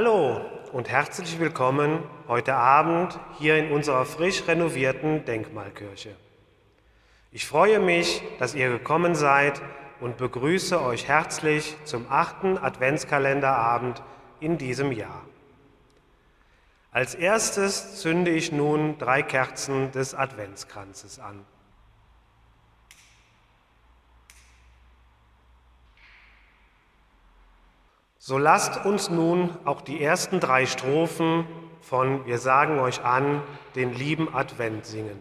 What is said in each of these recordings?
Hallo und herzlich willkommen heute Abend hier in unserer frisch renovierten Denkmalkirche. Ich freue mich, dass ihr gekommen seid und begrüße euch herzlich zum achten Adventskalenderabend in diesem Jahr. Als erstes zünde ich nun drei Kerzen des Adventskranzes an. So lasst uns nun auch die ersten drei Strophen von Wir sagen euch an, den lieben Advent singen.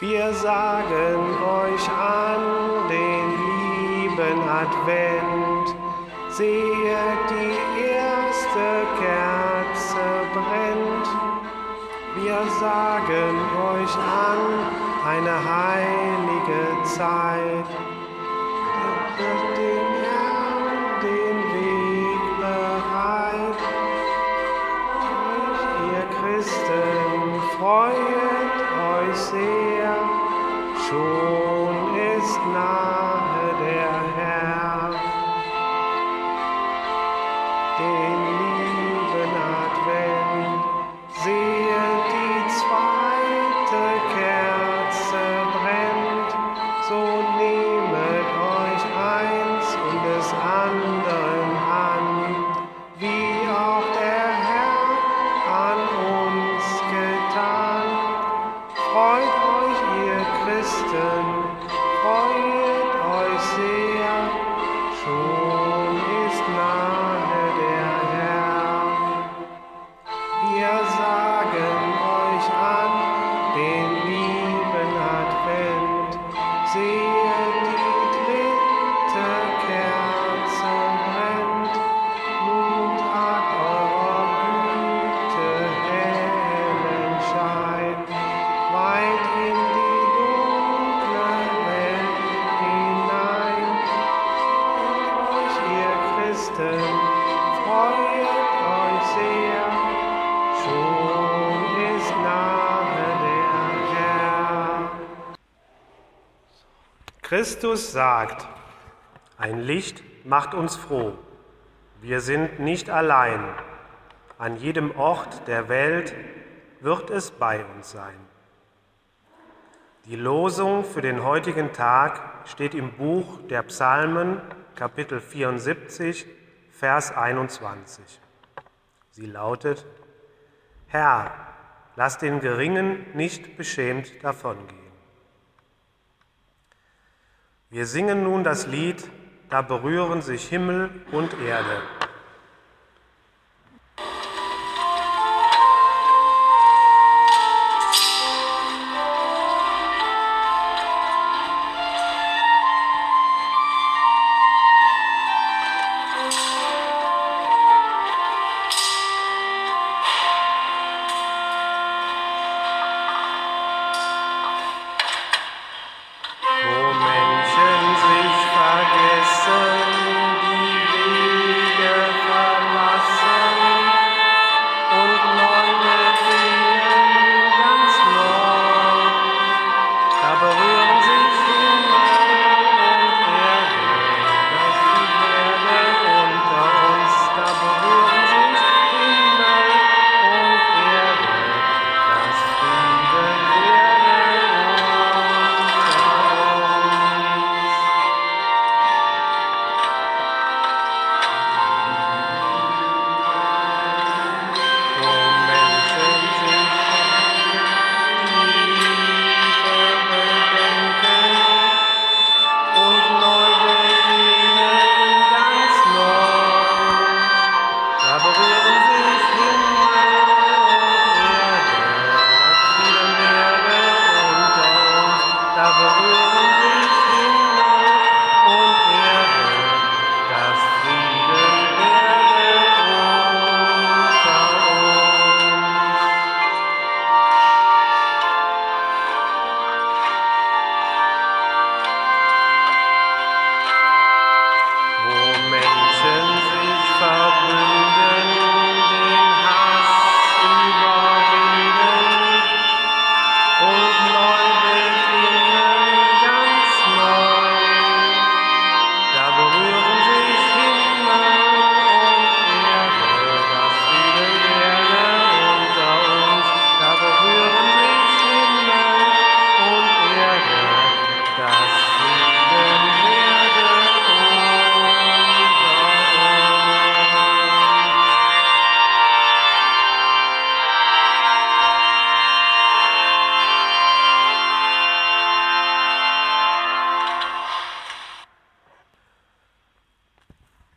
Wir sagen euch an, den lieben Advent, sehet die Wir sagen euch an, eine heilige Zeit. Wird dem Herrn den Weg bereit. Ihr Christen freut euch sehr, schon ist nahe Christen, freut euch sehr, schon ist nahe der Herr. Christus sagt, ein Licht macht uns froh. Wir sind nicht allein. An jedem Ort der Welt wird es bei uns sein. Die Losung für den heutigen Tag steht im Buch der Psalmen, Kapitel 74, Vers 21. Sie lautet, Herr, lass den Geringen nicht beschämt davongehen. Wir singen nun das Lied, da berühren sich Himmel und Erde.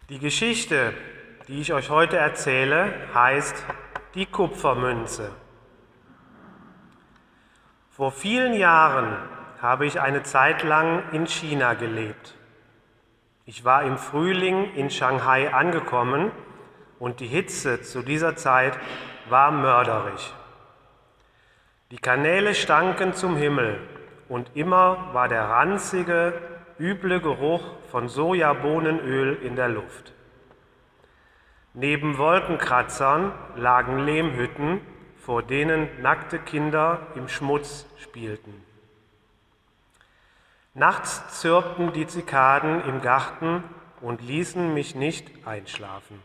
Die Geschichte, die ich euch heute erzähle, heißt die Kupfermünze. Vor vielen Jahren habe ich eine Zeit lang in China gelebt. Ich war im Frühling in Shanghai angekommen und die Hitze zu dieser Zeit war mörderisch. Die Kanäle stanken zum Himmel und immer war der ranzige, üble Geruch von Sojabohnenöl in der Luft. Neben Wolkenkratzern lagen Lehmhütten, vor denen nackte Kinder im Schmutz spielten. Nachts zirpten die Zikaden im Garten und ließen mich nicht einschlafen.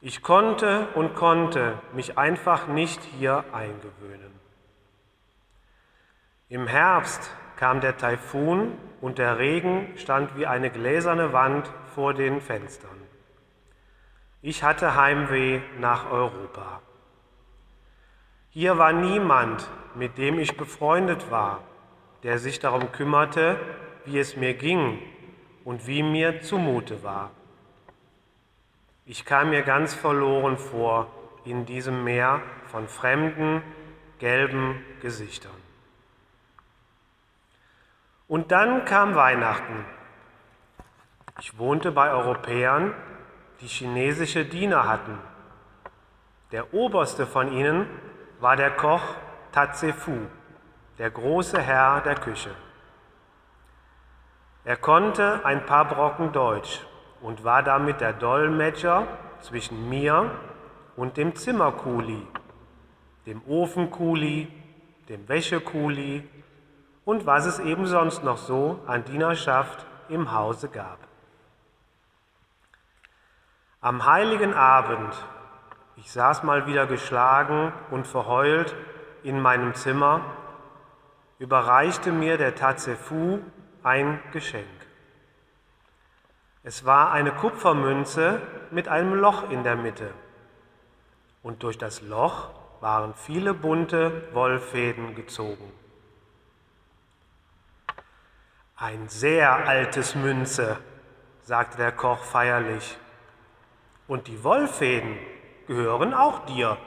Ich konnte und konnte mich einfach nicht hier eingewöhnen. Im Herbst kam der Taifun und der Regen stand wie eine gläserne Wand vor den Fenstern. Ich hatte Heimweh nach Europa. Hier war niemand, mit dem ich befreundet war, der sich darum kümmerte, wie es mir ging und wie mir zumute war. Ich kam mir ganz verloren vor in diesem Meer von fremden, gelben Gesichtern. Und dann kam Weihnachten. Ich wohnte bei Europäern, die chinesische Diener hatten. Der oberste von ihnen war der Koch Tatsefu, der große Herr der Küche. Er konnte ein paar Brocken Deutsch und war damit der Dolmetscher zwischen mir und dem Zimmerkuli, dem Ofenkuli, dem Wäschekuli und was es eben sonst noch so an Dienerschaft im Hause gab. Am heiligen Abend, ich saß mal wieder geschlagen und verheult in meinem Zimmer, überreichte mir der Tatsefu ein Geschenk. Es war eine Kupfermünze mit einem Loch in der Mitte. Und durch das Loch waren viele bunte Wollfäden gezogen. Ein sehr altes Münze, sagte der Koch feierlich. Und die Wollfäden gehören auch dir.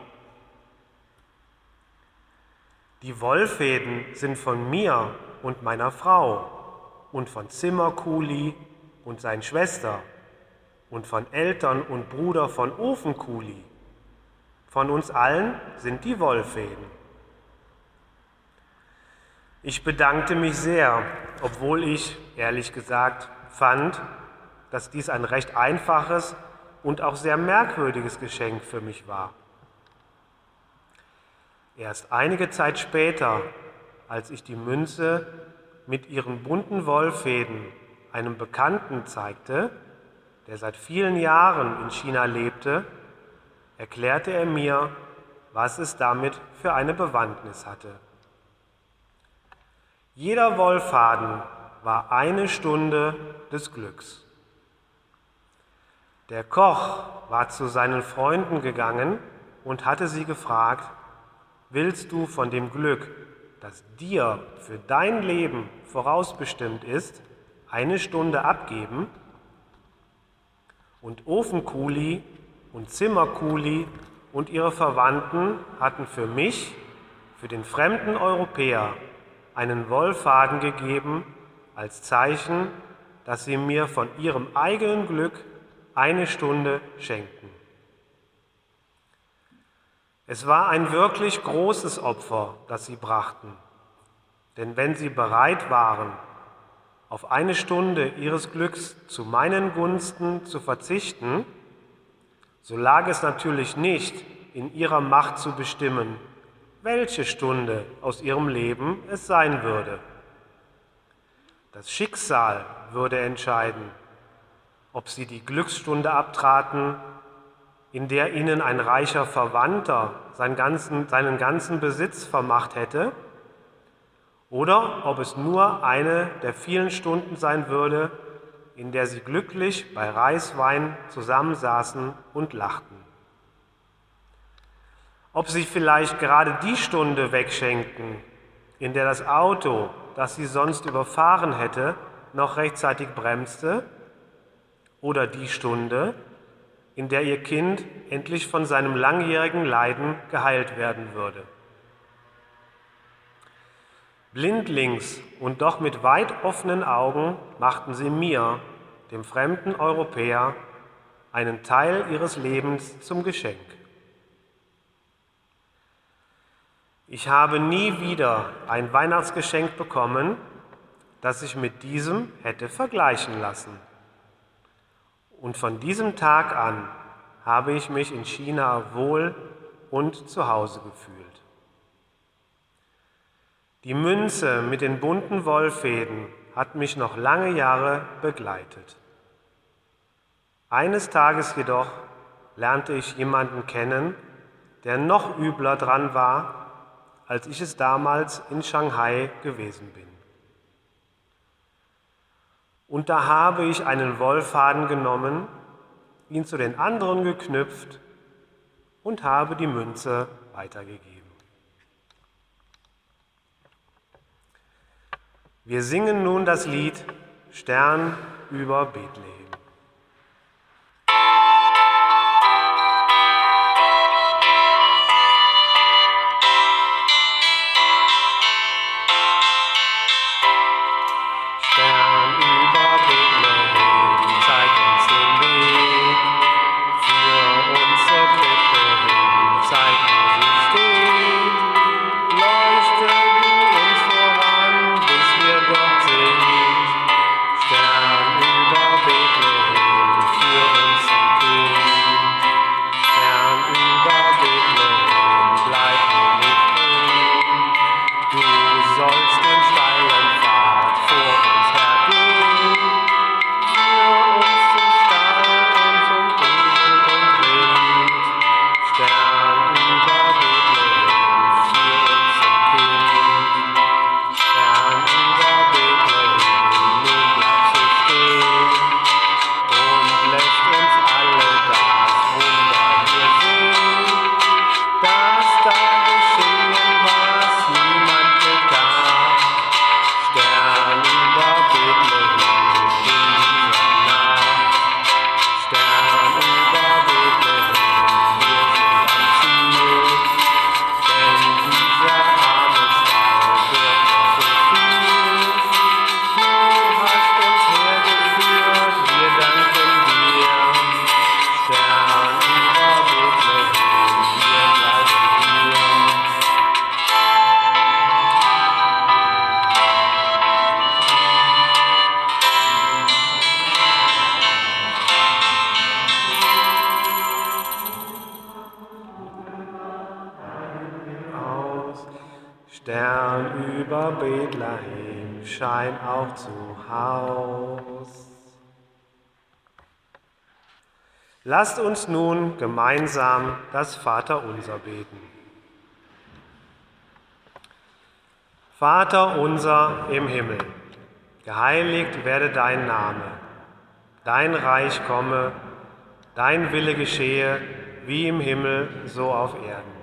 Die Wollfäden sind von mir und meiner Frau und von Zimmerkuli und seiner Schwester und von Eltern und Bruder von Ofenkuli. Von uns allen sind die Wollfäden. Ich bedankte mich sehr, obwohl ich, ehrlich gesagt, fand, dass dies ein recht einfaches und auch sehr merkwürdiges Geschenk für mich war. Erst einige Zeit später, als ich die Münze mit ihren bunten Wollfäden einem Bekannten zeigte, der seit vielen Jahren in China lebte, erklärte er mir, was es damit für eine Bewandtnis hatte. Jeder Wollfaden war eine Stunde des Glücks. Der Koch war zu seinen Freunden gegangen und hatte sie gefragt, willst du von dem Glück, das dir für dein Leben vorausbestimmt ist, eine Stunde abgeben? Und Ofenkuli und Zimmerkuli und ihre Verwandten hatten für mich, für den fremden Europäer, einen Wollfaden gegeben als Zeichen, dass sie mir von ihrem eigenen Glück eine Stunde schenkten. Es war ein wirklich großes Opfer, das sie brachten, denn wenn sie bereit waren, auf eine Stunde ihres Glücks zu meinen Gunsten zu verzichten, so lag es natürlich nicht in ihrer Macht zu bestimmen, welche Stunde aus ihrem Leben es sein würde. Das Schicksal würde entscheiden, ob sie die Glücksstunde abtraten, in der ihnen ein reicher Verwandter seinen ganzen, seinen ganzen Besitz vermacht hätte, oder ob es nur eine der vielen Stunden sein würde, in der sie glücklich bei Reiswein zusammensaßen und lachten ob sie vielleicht gerade die Stunde wegschenken, in der das Auto, das sie sonst überfahren hätte, noch rechtzeitig bremste, oder die Stunde, in der ihr Kind endlich von seinem langjährigen Leiden geheilt werden würde. Blindlings und doch mit weit offenen Augen machten sie mir, dem fremden Europäer, einen Teil ihres Lebens zum Geschenk. Ich habe nie wieder ein Weihnachtsgeschenk bekommen, das sich mit diesem hätte vergleichen lassen. Und von diesem Tag an habe ich mich in China wohl und zu Hause gefühlt. Die Münze mit den bunten Wollfäden hat mich noch lange Jahre begleitet. Eines Tages jedoch lernte ich jemanden kennen, der noch übler dran war, als ich es damals in Shanghai gewesen bin. Und da habe ich einen Wollfaden genommen, ihn zu den anderen geknüpft und habe die Münze weitergegeben. Wir singen nun das Lied Stern über Bethlehem. Stern über Bethlehem, schein auch zu Haus. Lasst uns nun gemeinsam das Vaterunser beten. Vater unser im Himmel, geheiligt werde dein Name, dein Reich komme, dein Wille geschehe, wie im Himmel, so auf Erden.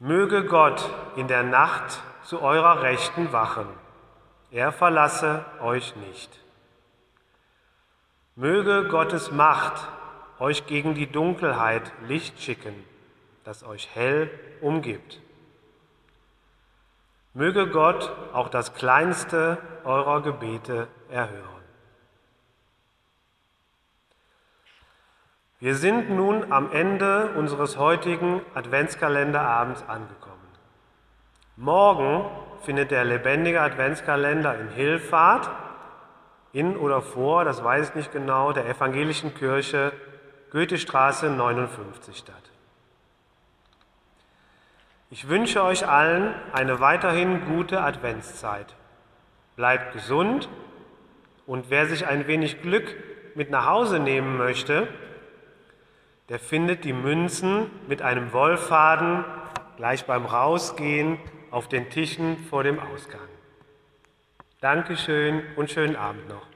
Möge Gott in der Nacht zu eurer Rechten wachen, er verlasse euch nicht. Möge Gottes Macht euch gegen die Dunkelheit Licht schicken, das euch hell umgibt. Möge Gott auch das kleinste eurer Gebete erhören. Wir sind nun am Ende unseres heutigen Adventskalenderabends angekommen. Morgen findet der lebendige Adventskalender in Hillfahrt, in oder vor, das weiß ich nicht genau, der evangelischen Kirche Goethestraße 59 statt. Ich wünsche euch allen eine weiterhin gute Adventszeit. Bleibt gesund und wer sich ein wenig Glück mit nach Hause nehmen möchte, der findet die Münzen mit einem Wollfaden gleich beim Rausgehen auf den Tischen vor dem Ausgang. Dankeschön und schönen Abend noch.